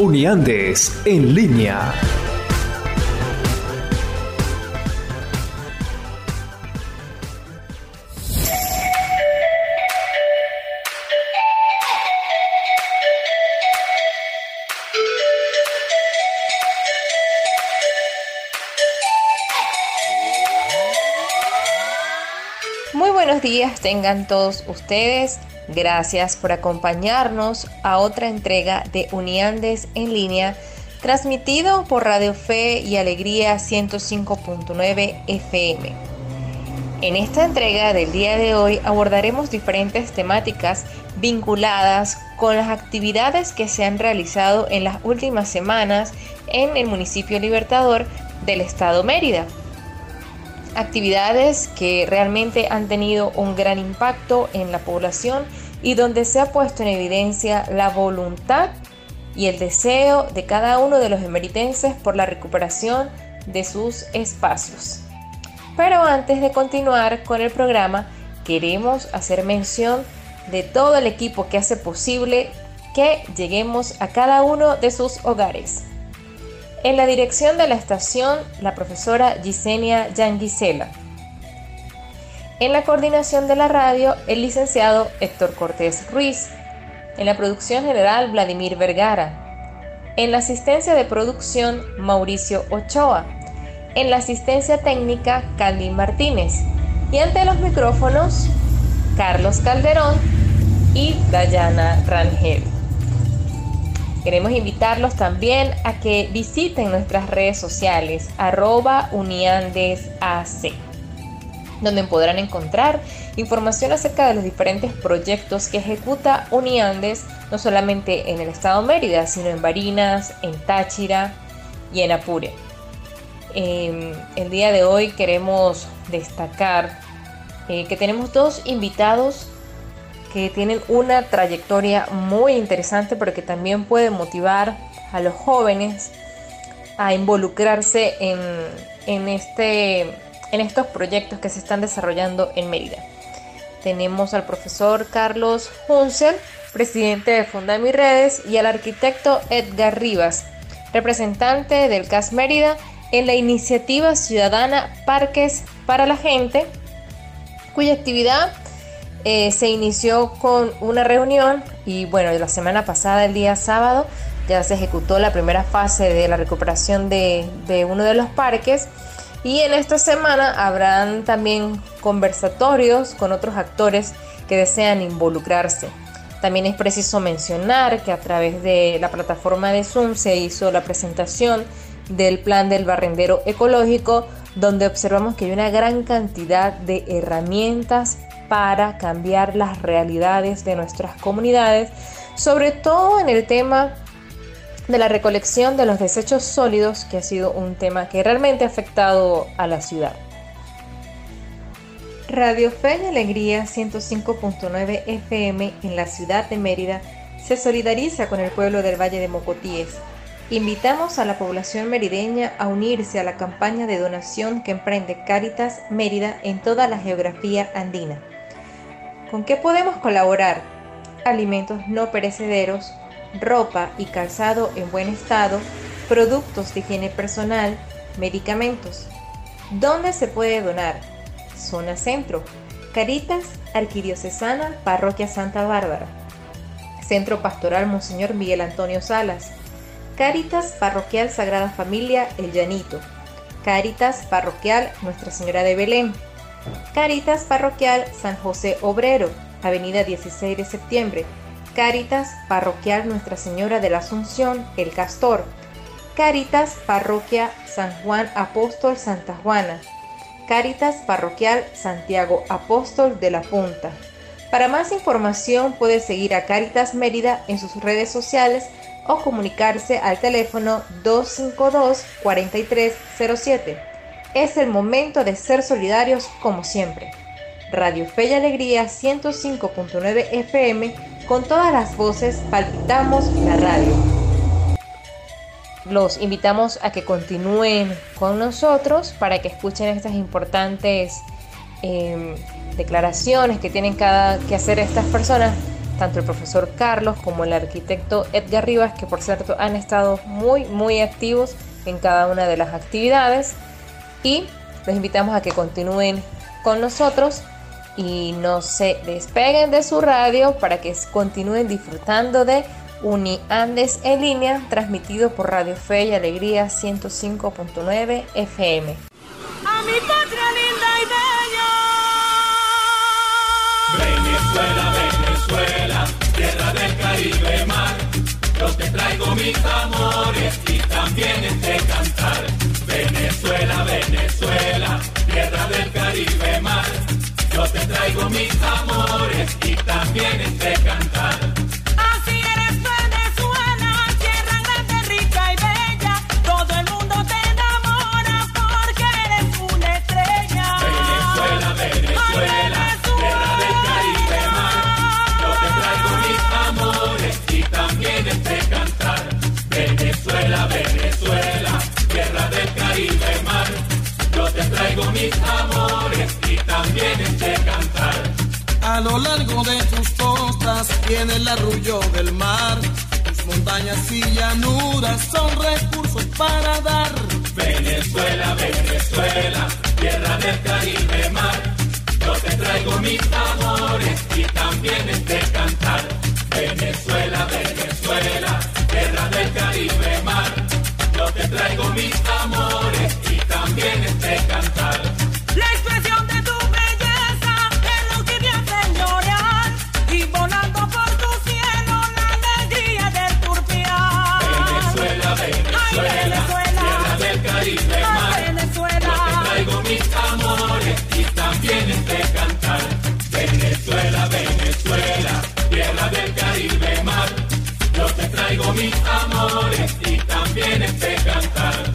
Uniandes en línea. Tengan todos ustedes. Gracias por acompañarnos a otra entrega de Uniandes en línea, transmitido por Radio Fe y Alegría 105.9 FM. En esta entrega del día de hoy abordaremos diferentes temáticas vinculadas con las actividades que se han realizado en las últimas semanas en el municipio Libertador del estado Mérida actividades que realmente han tenido un gran impacto en la población y donde se ha puesto en evidencia la voluntad y el deseo de cada uno de los emeritenses por la recuperación de sus espacios. Pero antes de continuar con el programa, queremos hacer mención de todo el equipo que hace posible que lleguemos a cada uno de sus hogares. En la dirección de la estación, la profesora Gisenia Yanguisela. En la coordinación de la radio, el licenciado Héctor Cortés Ruiz. En la producción general, Vladimir Vergara. En la asistencia de producción, Mauricio Ochoa. En la asistencia técnica, Candy Martínez. Y ante los micrófonos, Carlos Calderón y Dayana Rangel. Queremos invitarlos también a que visiten nuestras redes sociales, arroba uniandesac, donde podrán encontrar información acerca de los diferentes proyectos que ejecuta Uniandes, no solamente en el estado Mérida, sino en Barinas, en Táchira y en Apure. Em, el día de hoy queremos destacar eh, que tenemos dos invitados que tienen una trayectoria muy interesante, pero que también puede motivar a los jóvenes a involucrarse en, este, en estos proyectos que se están desarrollando en Mérida. Tenemos al profesor Carlos Hunsel, presidente de Funda Mi Redes, y al arquitecto Edgar Rivas, representante del CAS Mérida en la iniciativa ciudadana Parques para la Gente, cuya actividad eh, se inició con una reunión y bueno, la semana pasada, el día sábado, ya se ejecutó la primera fase de la recuperación de, de uno de los parques y en esta semana habrán también conversatorios con otros actores que desean involucrarse. También es preciso mencionar que a través de la plataforma de Zoom se hizo la presentación del plan del barrendero ecológico, donde observamos que hay una gran cantidad de herramientas para cambiar las realidades de nuestras comunidades, sobre todo en el tema de la recolección de los desechos sólidos, que ha sido un tema que realmente ha afectado a la ciudad. Radio Fe y Alegría 105.9 FM en la ciudad de Mérida se solidariza con el pueblo del Valle de Mocotíes. Invitamos a la población merideña a unirse a la campaña de donación que emprende Cáritas Mérida en toda la geografía andina. ¿Con qué podemos colaborar? Alimentos no perecederos, ropa y calzado en buen estado, productos de higiene personal, medicamentos. ¿Dónde se puede donar? Zona Centro, Caritas Arquidiocesana, Parroquia Santa Bárbara. Centro Pastoral Monseñor Miguel Antonio Salas. Caritas Parroquial Sagrada Familia El Llanito. Caritas Parroquial Nuestra Señora de Belén. Caritas Parroquial San José Obrero, Avenida 16 de septiembre. Caritas Parroquial Nuestra Señora de la Asunción, El Castor. Caritas Parroquia San Juan Apóstol Santa Juana. Caritas Parroquial Santiago Apóstol de la Punta. Para más información puede seguir a Caritas Mérida en sus redes sociales o comunicarse al teléfono 252-4307. Es el momento de ser solidarios como siempre. Radio Fe y Alegría 105.9 FM, con todas las voces palpitamos la radio. Los invitamos a que continúen con nosotros para que escuchen estas importantes em, declaraciones que tienen cada, que hacer estas personas tanto el profesor Carlos como el arquitecto Edgar Rivas, que por cierto han estado muy, muy activos en cada una de las actividades. Y les invitamos a que continúen con nosotros y no se despeguen de su radio para que continúen disfrutando de UniAndes en línea, transmitido por Radio Fe y Alegría 105.9 FM. A mi patria linda y Venezuela, Venezuela, tierra del Caribe mar. Yo te traigo mis amores y también este cantar. Venezuela, Venezuela, tierra del Caribe mar. Yo te traigo mis amores y también este cantar. Mis amores y también este cantar. A lo largo de tus costas tiene el arrullo del mar. Tus montañas y llanuras son recursos para dar. Venezuela, Venezuela, tierra del Caribe mar. Yo te traigo mis amores y también este cantar. Venezuela, Venezuela, tierra del Caribe mar. Yo te traigo mis amores te mis amores y también este cantar.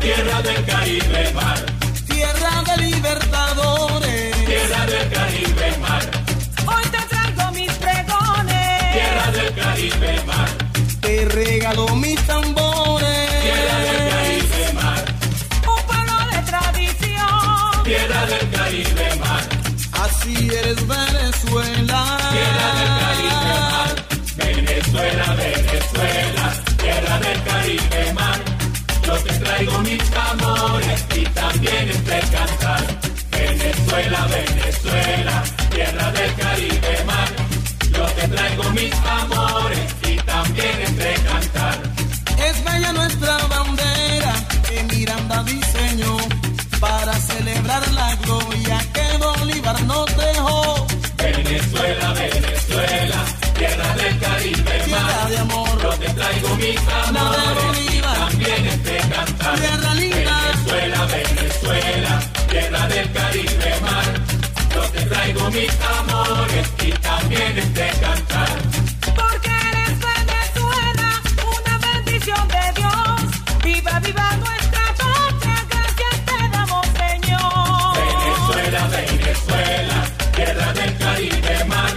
Tierra del Caribe mar. Tierra de libertadores. Tierra del Caribe mar. Hoy te traigo mis pregones. Tierra del Caribe mar. Te regalo mis tambores. Mis amores y también este cantar. Venezuela, Venezuela, tierra del Caribe mar. Yo te traigo mis amores y también este cantar. Es bella nuestra bandera que Miranda diseñó para celebrar la gloria que Bolívar nos dejó. Venezuela, Venezuela, tierra del Caribe mar. de amor. Yo te traigo mis amores cantar. Tierra linda. Venezuela, Venezuela, tierra del Caribe mar. Yo te traigo mis amores y también este cantar. Porque eres Venezuela, una bendición de Dios. Viva, viva nuestra patria, gracias te damos, Señor. Venezuela, Venezuela, tierra del Caribe mar.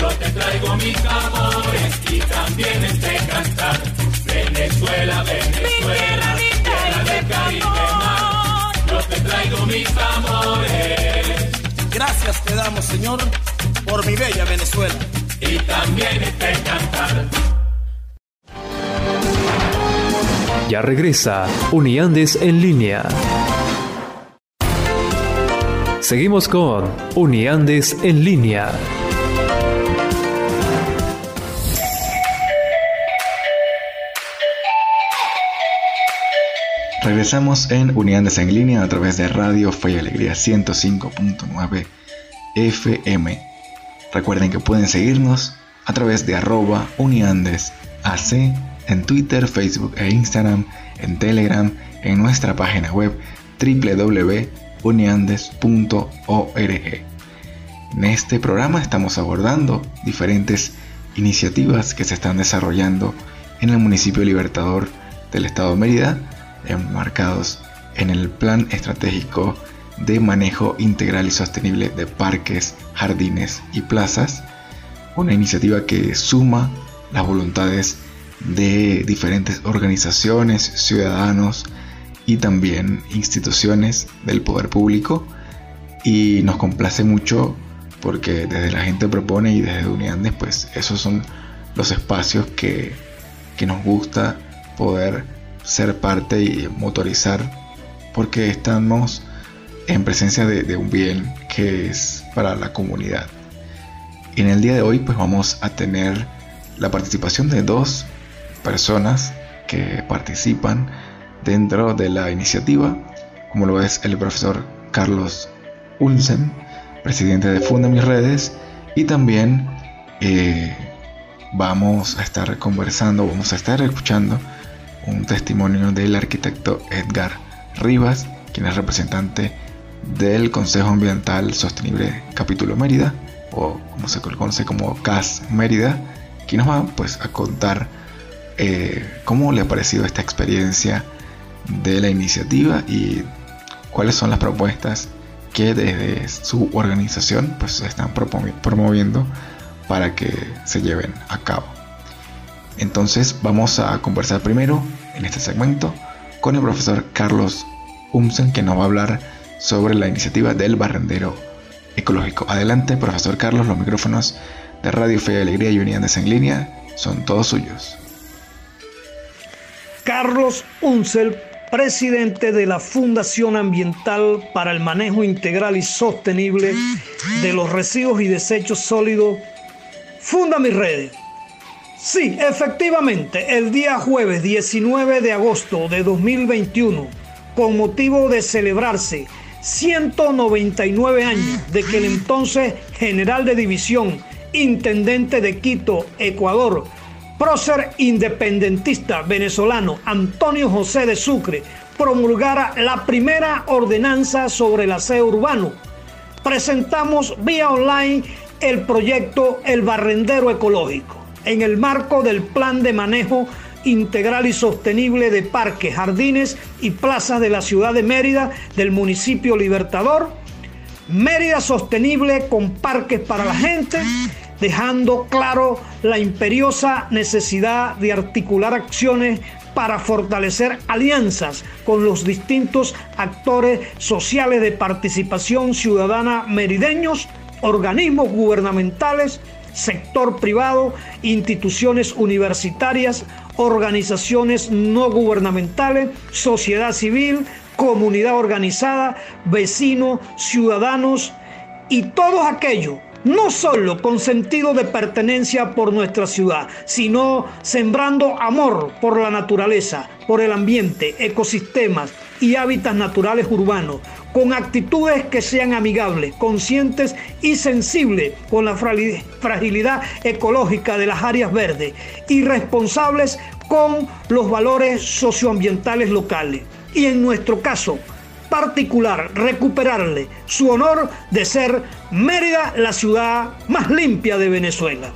Yo te traigo mis amores y también este cantar. Venezuela, Venezuela, mis amores Gracias te damos, Señor, por mi bella Venezuela. y también este cantar. Ya regresa Uniandes en línea. Seguimos con Uniandes en línea. Regresamos en Uniandes en línea a través de Radio Fe y Alegría 105.9 FM. Recuerden que pueden seguirnos a través de arroba uniandesac en Twitter, Facebook e Instagram, en Telegram, en nuestra página web www.uniandes.org. En este programa estamos abordando diferentes iniciativas que se están desarrollando en el municipio Libertador del Estado de Mérida, enmarcados en el Plan Estratégico de Manejo Integral y Sostenible de Parques, Jardines y Plazas, una iniciativa que suma las voluntades de diferentes organizaciones, ciudadanos y también instituciones del poder público. Y nos complace mucho porque desde la gente propone y desde Uniandes pues esos son los espacios que, que nos gusta poder ser parte y motorizar porque estamos en presencia de, un bien que es para la comunidad. En el día de hoy pues vamos a tener la participación de dos personas que participan dentro de la iniciativa, como lo es el profesor Carlos Ulsen, presidente de Funda Mis Redes, y también eh, vamos a estar conversando, vamos a estar escuchando un testimonio del arquitecto Edgar Rivas, quien es representante del Consejo Ambiental Sostenible Capítulo Mérida, o como se conoce como CAS Mérida, quien nos va pues, a contar eh, cómo le ha parecido esta experiencia de la iniciativa y cuáles son las propuestas que desde su organización pues se están promoviendo para que se lleven a cabo. Entonces vamos a conversar primero en este segmento con el profesor Carlos Umsen que nos va a hablar sobre la iniciativa del barrendero ecológico. Adelante, profesor Carlos, los micrófonos de Radio Fe y Alegría y Unidades en línea son todos suyos. Carlos Unsel, presidente de la Fundación Ambiental para el Manejo Integral y Sostenible de los Residuos y Desechos Sólidos, Funda mis redes. Sí, efectivamente, el día jueves 19 de agosto de 2021, con motivo de celebrarse 199 años de que el entonces general de división, intendente de Quito, Ecuador, prócer independentista venezolano Antonio José de Sucre promulgara la primera ordenanza sobre el aseo urbano. Presentamos vía online el proyecto El Barrendero Ecológico en el marco del Plan de Manejo Integral y Sostenible de Parques, Jardines y Plazas de la ciudad de Mérida del municipio Libertador. Mérida Sostenible con parques para la gente dejando claro la imperiosa necesidad de articular acciones para fortalecer alianzas con los distintos actores sociales de participación ciudadana merideños, organismos gubernamentales, sector privado, instituciones universitarias, organizaciones no gubernamentales, sociedad civil, comunidad organizada, vecinos, ciudadanos y todos aquellos no solo con sentido de pertenencia por nuestra ciudad, sino sembrando amor por la naturaleza, por el ambiente, ecosistemas y hábitats naturales urbanos, con actitudes que sean amigables, conscientes y sensibles con la fragilidad ecológica de las áreas verdes y responsables con los valores socioambientales locales. Y en nuestro caso, particular recuperarle su honor de ser Mérida la ciudad más limpia de Venezuela.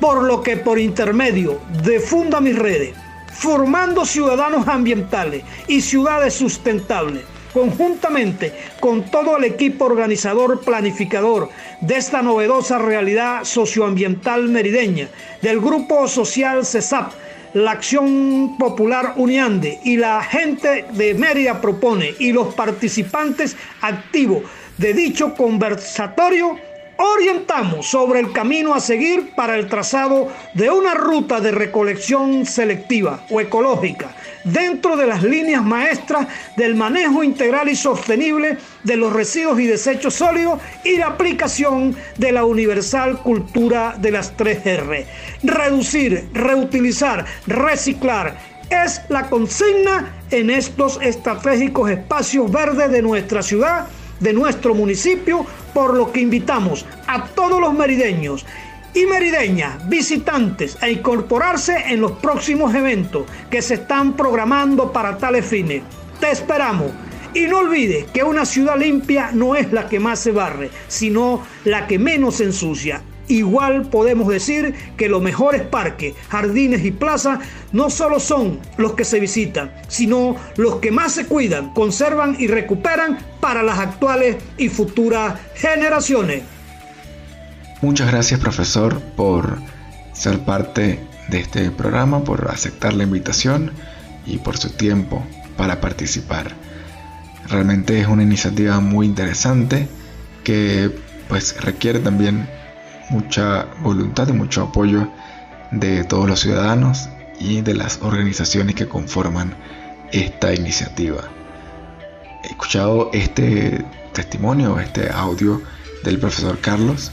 Por lo que por intermedio de Funda Mis Redes, formando ciudadanos ambientales y ciudades sustentables, conjuntamente con todo el equipo organizador planificador de esta novedosa realidad socioambiental merideña, del grupo social CESAP, la Acción Popular Uniande y la gente de Mérida propone y los participantes activos de dicho conversatorio orientamos sobre el camino a seguir para el trazado de una ruta de recolección selectiva o ecológica dentro de las líneas maestras del manejo integral y sostenible de los residuos y desechos sólidos y la aplicación de la universal cultura de las 3R. Reducir, reutilizar, reciclar es la consigna en estos estratégicos espacios verdes de nuestra ciudad, de nuestro municipio, por lo que invitamos a todos los merideños y merideñas, visitantes a incorporarse en los próximos eventos que se están programando para tales fines. Te esperamos. Y no olvides que una ciudad limpia no es la que más se barre, sino la que menos se ensucia. Igual podemos decir que los mejores parques, jardines y plazas no solo son los que se visitan, sino los que más se cuidan, conservan y recuperan para las actuales y futuras generaciones. Muchas gracias profesor por ser parte de este programa, por aceptar la invitación y por su tiempo para participar. Realmente es una iniciativa muy interesante que pues requiere también mucha voluntad y mucho apoyo de todos los ciudadanos y de las organizaciones que conforman esta iniciativa. He escuchado este testimonio, este audio del profesor Carlos,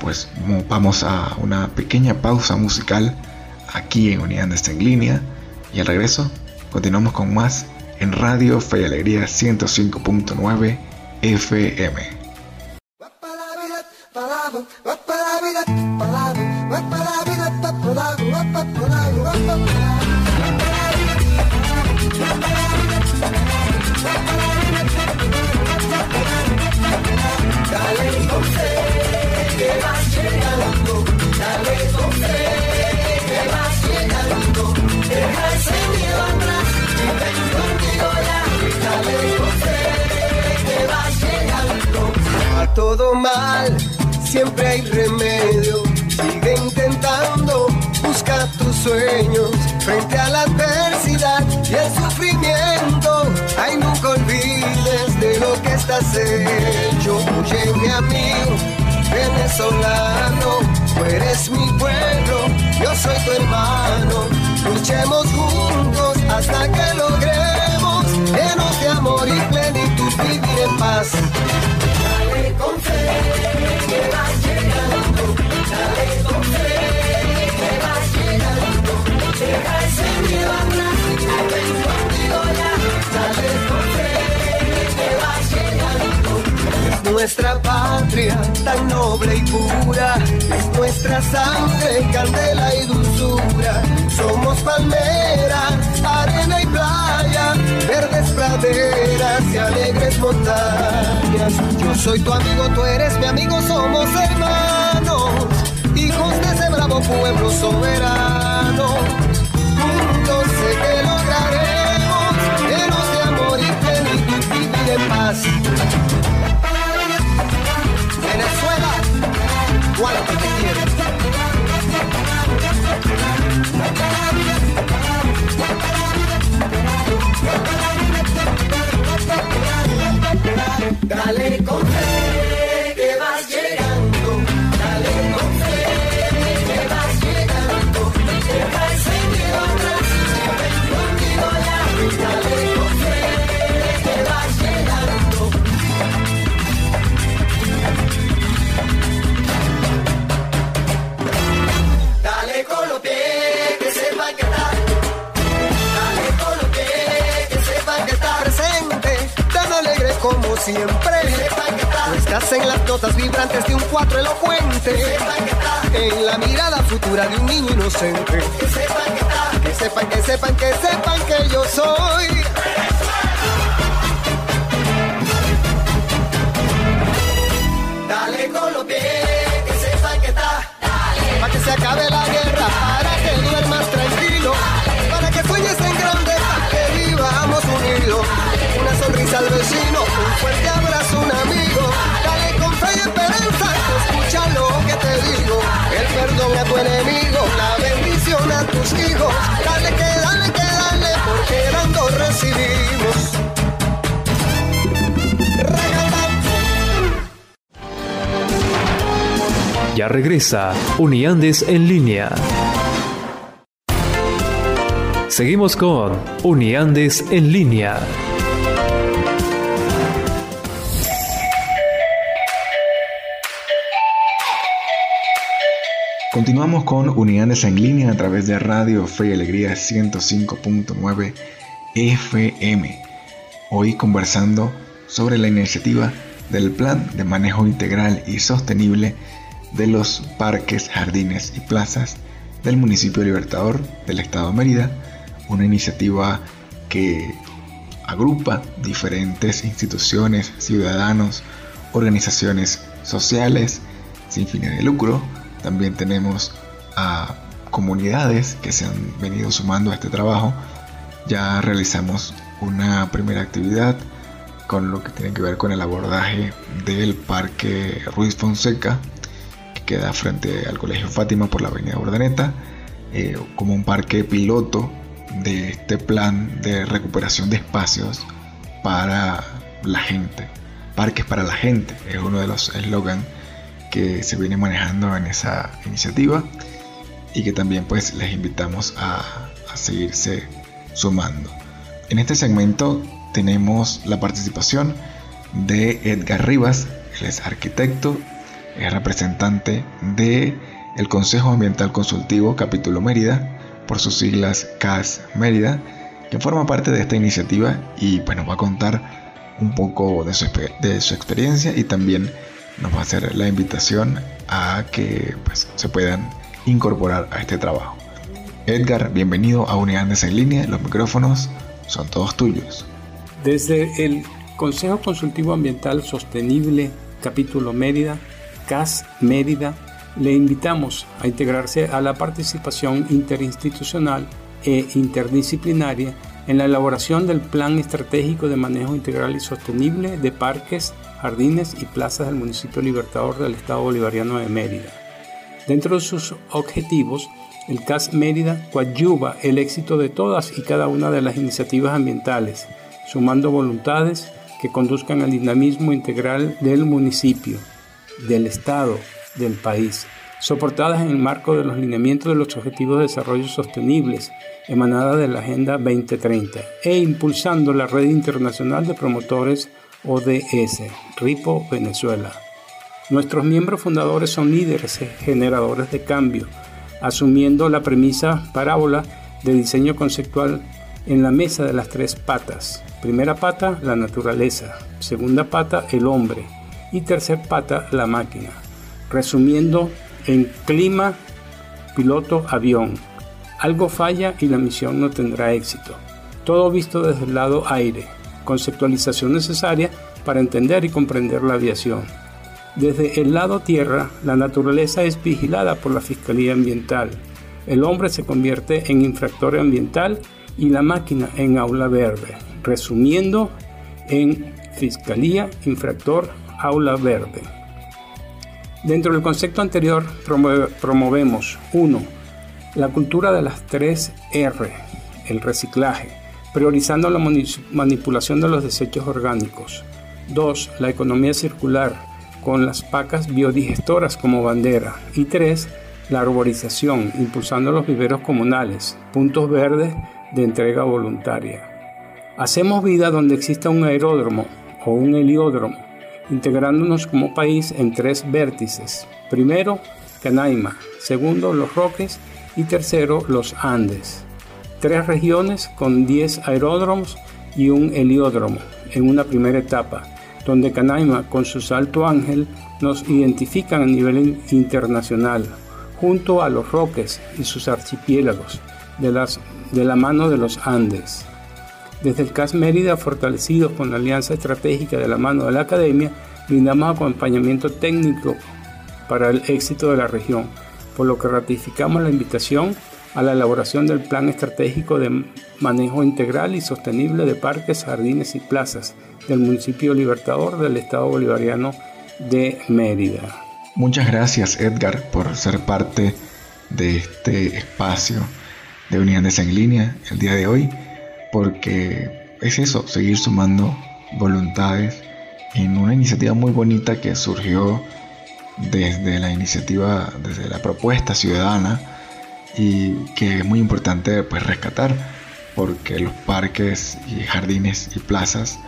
pues vamos a una pequeña pausa musical aquí en Unidades en línea y al regreso continuamos con más en Radio Fe y Alegría 105.9 FM. Todo mal siempre hay remedio. Sigue intentando, busca tus sueños frente a la adversidad y el sufrimiento. Ay, nunca olvides de lo que estás hecho. Oye, mi amigo venezolano, tú eres mi pueblo, yo soy tu hermano. Luchemos juntos hasta que logremos llenos de amor y plenitud vivir en paz. Con fe, que vas llegando. Dale con fe, que vas llegando. Deja ese miedo atrás, ven contigo ya. Dale con fe, que vas llegando. Es nuestra patria tan noble y pura, es nuestra sangre, candela y dulzura. Somos palmeras, praderas y alegres montañas. Yo soy tu amigo, tú eres mi amigo, somos hermanos, hijos de ese bravo pueblo soberano. Juntos sé que lograremos llenos de amor y plenitud vivir en paz. Venezuela, cuánto te. Dale con fe siempre. Tú estás en las notas vibrantes de un cuatro elocuente. En la mirada futura de un niño inocente. Que sepan, que sepan, que sepan que yo soy. Dale con los pies, que sepan que está. Dale. Para que se acabe la guerra, para que duermas tranquilo. Al vecino, un fuerte abrazo un amigo. Dale con fe y esperanza, escucha lo que te digo. El perdón a tu enemigo, la bendición a tus hijos. Dale que dale que dale, porque dando recibimos. Ya regresa Uniandes en línea. Seguimos con Uniandes en línea. Continuamos con Unidades en línea a través de Radio Fe y Alegría 105.9 FM. Hoy conversando sobre la iniciativa del Plan de Manejo Integral y Sostenible de los parques, jardines y plazas del municipio Libertador del estado de Mérida, una iniciativa que agrupa diferentes instituciones, ciudadanos, organizaciones sociales sin fines de lucro. También tenemos a comunidades que se han venido sumando a este trabajo. Ya realizamos una primera actividad con lo que tiene que ver con el abordaje del Parque Ruiz Fonseca, que queda frente al Colegio Fátima por la Avenida Urdaneta, eh, como un parque piloto de este plan de recuperación de espacios para la gente. Parques para la gente es uno de los eslogans que se viene manejando en esa iniciativa y que también pues les invitamos a, a seguirse sumando. En este segmento tenemos la participación de Edgar Rivas, él es arquitecto, es representante de el Consejo Ambiental Consultivo Capítulo Mérida, por sus siglas CAS Mérida, que forma parte de esta iniciativa y pues nos va a contar un poco de su, de su experiencia y también nos va a hacer la invitación a que pues, se puedan incorporar a este trabajo. Edgar, bienvenido a Unidades en Línea, los micrófonos son todos tuyos. Desde el Consejo Consultivo Ambiental Sostenible, capítulo Mérida, CAS Mérida, le invitamos a integrarse a la participación interinstitucional e interdisciplinaria en la elaboración del Plan Estratégico de Manejo Integral y Sostenible de Parques, Jardines y Plazas del Municipio Libertador del Estado Bolivariano de Mérida. Dentro de sus objetivos, el CAS Mérida coadyuva el éxito de todas y cada una de las iniciativas ambientales, sumando voluntades que conduzcan al dinamismo integral del municipio, del Estado, del país, soportadas en el marco de los lineamientos de los Objetivos de Desarrollo Sostenibles, emanada de la Agenda 2030, e impulsando la Red Internacional de Promotores ODS, RIPO Venezuela. Nuestros miembros fundadores son líderes generadores de cambio, asumiendo la premisa parábola de diseño conceptual en la mesa de las tres patas. Primera pata, la naturaleza. Segunda pata, el hombre. Y tercer pata, la máquina. Resumiendo, en clima, piloto, avión. Algo falla y la misión no tendrá éxito. Todo visto desde el lado aire. Conceptualización necesaria para entender y comprender la aviación. Desde el lado tierra, la naturaleza es vigilada por la Fiscalía Ambiental. El hombre se convierte en infractor ambiental y la máquina en aula verde. Resumiendo, en Fiscalía, infractor, aula verde. Dentro del concepto anterior promovemos 1. La cultura de las 3 R, el reciclaje, priorizando la manipulación de los desechos orgánicos. 2. La economía circular, con las pacas biodigestoras como bandera. Y 3. La arborización, impulsando los viveros comunales, puntos verdes de entrega voluntaria. Hacemos vida donde exista un aeródromo o un heliódromo integrándonos como país en tres vértices. Primero, Canaima, segundo, Los Roques y tercero, Los Andes. Tres regiones con 10 aeródromos y un heliódromo en una primera etapa, donde Canaima con su Salto Ángel nos identifican a nivel internacional, junto a Los Roques y sus archipiélagos, de, las, de la mano de los Andes. Desde el CAS Mérida, fortalecidos con la alianza estratégica de la mano de la academia, brindamos acompañamiento técnico para el éxito de la región, por lo que ratificamos la invitación a la elaboración del Plan Estratégico de Manejo Integral y Sostenible de Parques, Jardines y Plazas del municipio Libertador del Estado Bolivariano de Mérida. Muchas gracias Edgar por ser parte de este espacio de Unidades en Línea el día de hoy porque es eso, seguir sumando voluntades en una iniciativa muy bonita que surgió desde la iniciativa, desde la propuesta ciudadana y que es muy importante pues rescatar porque los parques y jardines y plazas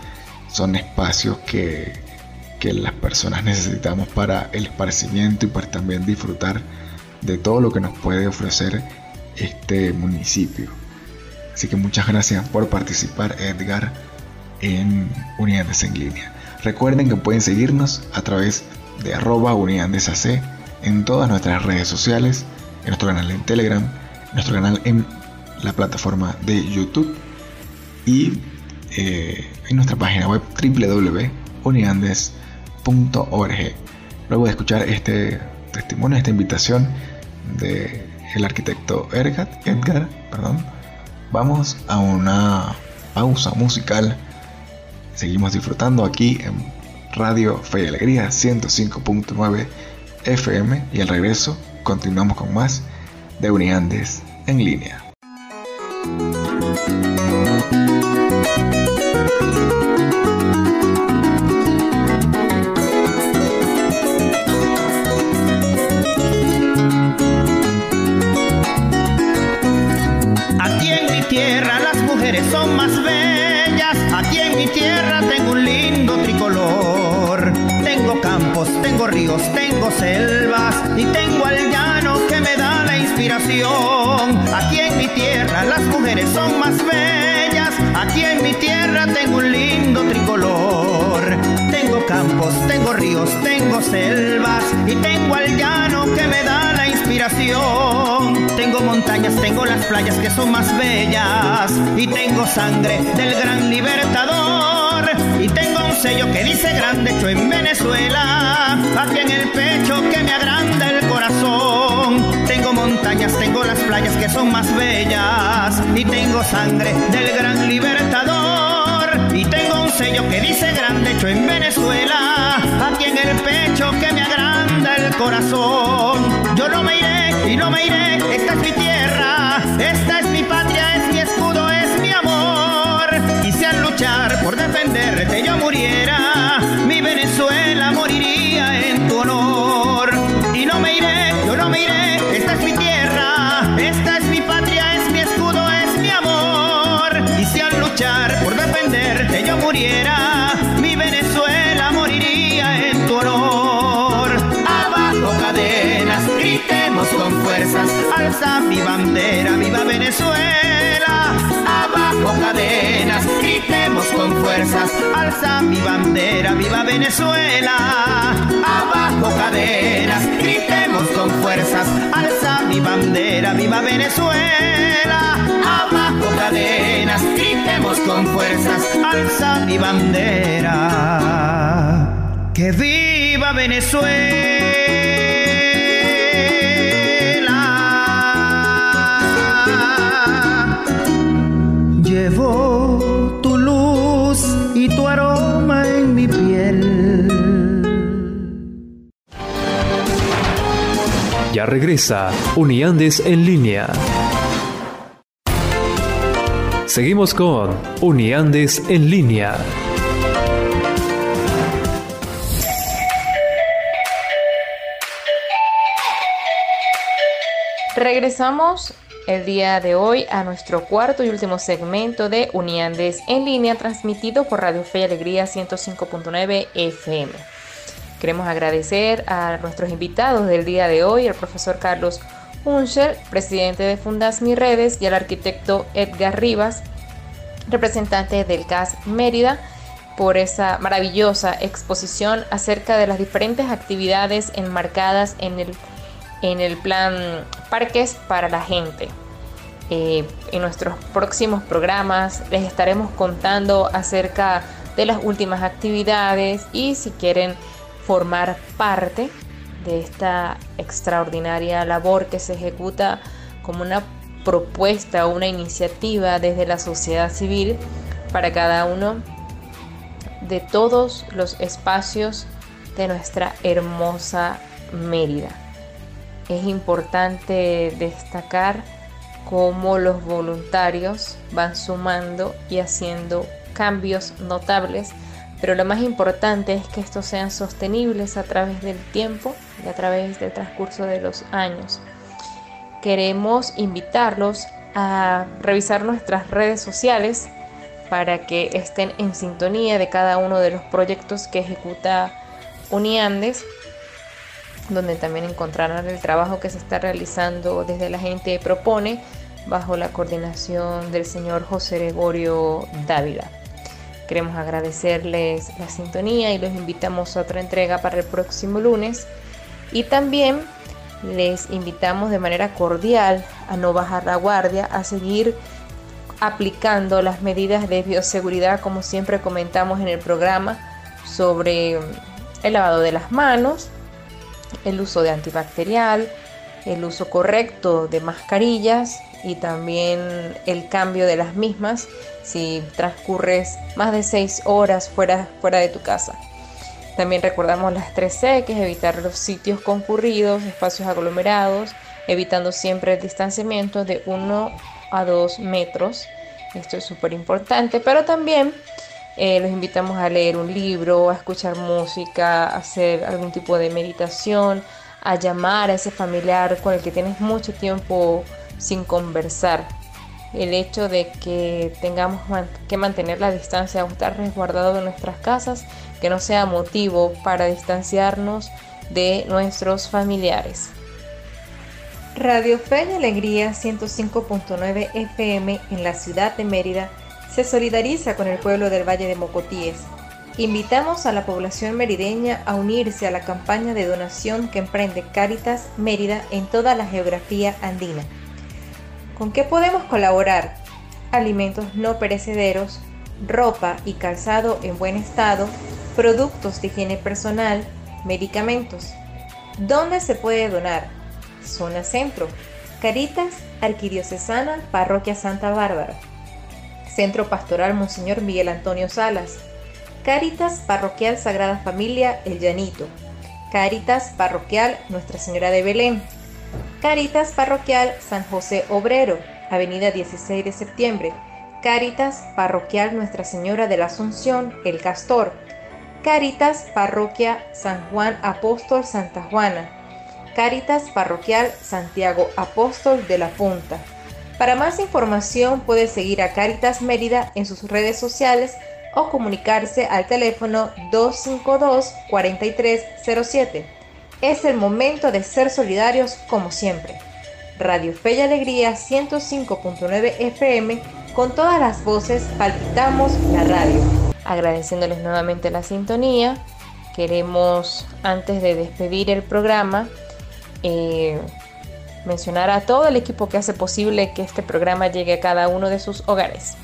son espacios que, que las personas necesitamos para el esparcimiento y para también disfrutar de todo lo que nos puede ofrecer este municipio. Así que muchas gracias por participar Edgar en Unidades en línea. Recuerden que pueden seguirnos a través de arroba en todas nuestras redes sociales, en nuestro canal en Telegram, en nuestro canal en la plataforma de YouTube y eh, en nuestra página web www.uniandes.org. Luego de escuchar este testimonio, esta invitación del el arquitecto Edgar, Edgar perdón, vamos a una pausa musical. Seguimos disfrutando aquí en Radio Fe y Alegría 105.9 FM y al regreso continuamos con más de Uniandes en línea. Son más bellas. Aquí en mi tierra tengo un lindo tricolor. Tengo campos, tengo ríos, tengo selvas y tengo al llano que me da la inspiración. Aquí en mi tierra las mujeres son más bellas. Aquí en mi tierra tengo un lindo campos, tengo ríos, tengo selvas y tengo al llano que me da la inspiración. Tengo montañas, tengo las playas que son más bellas y tengo sangre del gran libertador y tengo un sello que dice grande hecho en Venezuela, aquí en el pecho que me agranda el corazón. Tengo montañas, tengo las playas que son más bellas y tengo sangre del gran libertador un sello que dice grande hecho en Venezuela, aquí en el pecho que me agranda el corazón. Yo no me iré y no me iré, esta es mi tierra, esta es mi patria, es mi escudo, es mi amor. Y si al luchar por defenderte yo muriera, mi Venezuela moriría en tu honor. Cadenas, gritemos con fuerzas, alza mi bandera, viva Venezuela. Abajo cadenas, gritemos con fuerzas, alza mi bandera, viva Venezuela. Abajo cadenas, gritemos con fuerzas, alza mi bandera. Que viva Venezuela. Luz y tu aroma en mi piel. Ya regresa Uniandes en línea. Seguimos con Uniandes en línea. Regresamos el día de hoy a nuestro cuarto y último segmento de Uniandes en línea transmitido por Radio Fe y Alegría 105.9 FM. Queremos agradecer a nuestros invitados del día de hoy, el profesor Carlos Unschel, presidente de Fundas Mi Redes, y al arquitecto Edgar Rivas, representante del CAS Mérida, por esa maravillosa exposición acerca de las diferentes actividades enmarcadas en el, en el plan Parques para la Gente. Eh, en nuestros próximos programas les estaremos contando acerca de las últimas actividades y si quieren formar parte de esta extraordinaria labor que se ejecuta como una propuesta o una iniciativa desde la sociedad civil para cada uno de todos los espacios de nuestra hermosa Mérida. Es importante destacar cómo los voluntarios van sumando y haciendo cambios notables pero lo más importante es que estos sean sostenibles a través del tiempo y a través del transcurso de los años. Queremos invitarlos a revisar nuestras redes sociales para que estén en sintonía de cada uno de los proyectos que ejecuta Uniandes, donde también encontrarán el trabajo que se está realizando desde la gente propone bajo la coordinación del señor José Gregorio Dávila. Queremos agradecerles la sintonía y los invitamos a otra entrega para el próximo lunes Y también les invitamos de manera cordial a no bajar la guardia, a seguir aplicando las medidas de bioseguridad como siempre comentamos en el programa sobre el lavado de las manos, el uso de antibacterial, el uso correcto de mascarillas y también el cambio de las mismas si transcurres más de 6 horas fuera, fuera de tu casa. También recordamos las 3C, que es evitar los sitios concurridos, espacios aglomerados, evitando siempre el distanciamiento de 1 a 2 metros. Esto es súper importante, pero también eh, los invitamos a leer un libro, a escuchar música, a hacer algún tipo de meditación, a llamar a ese familiar con el que tienes mucho tiempo sin conversar. El hecho de que tengamos que mantener la distancia o estar resguardados en nuestras casas, que no sea motivo para distanciarnos de nuestros familiares. Radio Fe y Alegría 105.9 FM en la ciudad de Mérida se solidariza con el pueblo del Valle de Mocotíes. Invitamos a la población merideña a unirse a la campaña de donación que emprende Cáritas Mérida en toda la geografía andina. ¿Con qué podemos colaborar? Alimentos no perecederos, ropa y calzado en buen estado, productos de higiene personal, medicamentos. ¿Dónde se puede donar? Zona Centro, Caritas Arquidiocesana, Parroquia Santa Bárbara. Centro Pastoral Monseñor Miguel Antonio Salas. Caritas Parroquial Sagrada Familia El Llanito. Caritas Parroquial Nuestra Señora de Belén. Caritas Parroquial San José Obrero, Avenida 16 de septiembre. Caritas Parroquial Nuestra Señora de la Asunción, El Castor. Caritas Parroquia San Juan Apóstol Santa Juana. Caritas Parroquial Santiago Apóstol de la Punta. Para más información puede seguir a Caritas Mérida en sus redes sociales o comunicarse al teléfono 252 4307 es el momento de ser solidarios como siempre. Radio Fe y Alegría 105.9 FM, con todas las voces palpitamos la radio. Agradeciéndoles nuevamente la sintonía, queremos antes de despedir el programa eh, mencionar a todo el equipo que hace posible que este programa llegue a cada uno de sus hogares.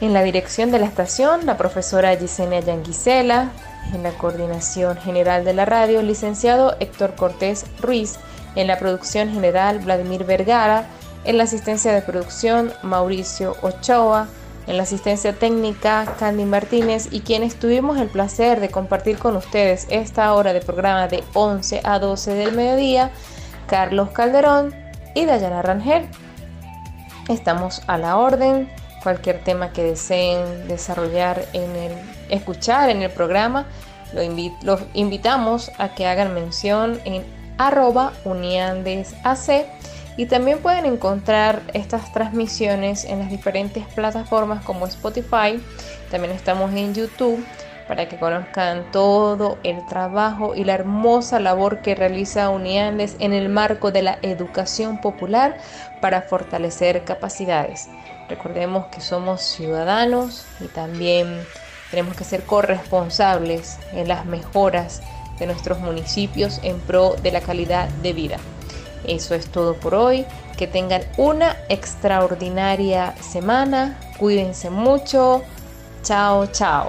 En la dirección de la estación, la profesora Gisenia Yanguisela, en la coordinación general de la radio, licenciado Héctor Cortés Ruiz, en la producción general Vladimir Vergara, en la asistencia de producción Mauricio Ochoa, en la asistencia técnica Candy Martínez y quienes tuvimos el placer de compartir con ustedes esta hora de programa de 11 a 12 del mediodía, Carlos Calderón y Dayana Rangel. Estamos a la orden cualquier tema que deseen desarrollar en el escuchar en el programa, los invitamos a que hagan mención en arroba uniandesac y también pueden encontrar estas transmisiones en las diferentes plataformas como Spotify. También estamos en YouTube para que conozcan todo el trabajo y la hermosa labor que realiza Uniandes en el marco de la educación popular para fortalecer capacidades. Recordemos que somos ciudadanos y también tenemos que ser corresponsables en las mejoras de nuestros municipios en pro de la calidad de vida. Eso es todo por hoy. Que tengan una extraordinaria semana. Cuídense mucho. Chao, chao.